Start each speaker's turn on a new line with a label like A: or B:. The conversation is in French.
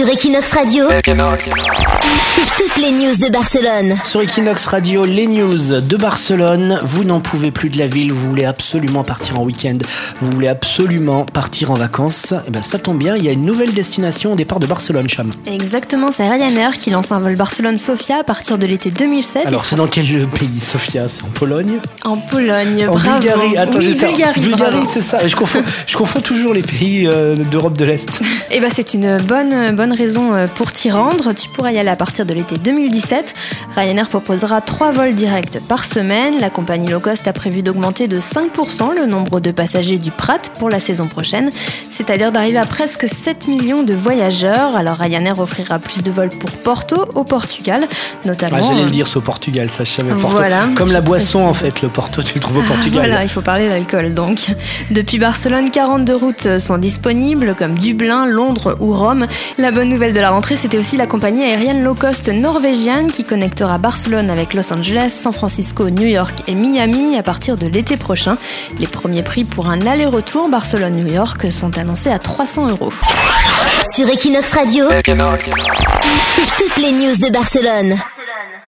A: Sur Equinox Radio, c'est toutes les news de Barcelone.
B: Sur Equinox Radio, les news de Barcelone. Vous n'en pouvez plus de la ville, vous voulez absolument partir en week-end, vous voulez absolument partir en vacances. Et ben ça tombe bien, il y a une nouvelle destination au départ de Barcelone, Cham.
C: Exactement, c'est Ryanair qui lance un vol Barcelone-Sofia à partir de l'été 2007.
B: Alors c'est dans quel pays, Sofia? C'est en Pologne?
C: En Pologne,
B: En
C: bravo.
B: Bulgarie Attends,
C: oui. Bulgarie,
B: Bulgarie, c'est ça. Je confonds, je confonds toujours les pays euh, d'Europe de l'Est.
C: Eh ben, c'est une bonne, bonne raison euh, pour t'y rendre. Tu pourras y aller à partir de l'été 2017. Ryanair proposera trois vols directs par semaine. La compagnie low cost a prévu d'augmenter de 5% le nombre de passagers du Prat pour la saison prochaine, c'est-à-dire d'arriver à presque 7 millions de voyageurs. Alors Ryanair offrira plus de vols pour Porto au Portugal, notamment.
B: Ah, J'allais
C: euh,
B: le dire, c'est au Portugal, ça je savais. Porto.
C: Voilà.
B: Comme la boisson en fait, le Porto, tu le trouves au Portugal.
C: Voilà, il faut parler d'alcool donc. Depuis Barcelone, 42 routes sont disponibles comme Dublin, Londres ou Rome. La bonne nouvelle de la rentrée, c'était aussi la compagnie aérienne low cost norvégienne qui connectera Barcelone avec Los Angeles, San Francisco, New York et Miami à partir de l'été prochain. Les premiers prix pour un aller-retour Barcelone-New York sont annoncés à 300 euros.
A: Sur Equinox Radio, c'est toutes les news de Barcelone.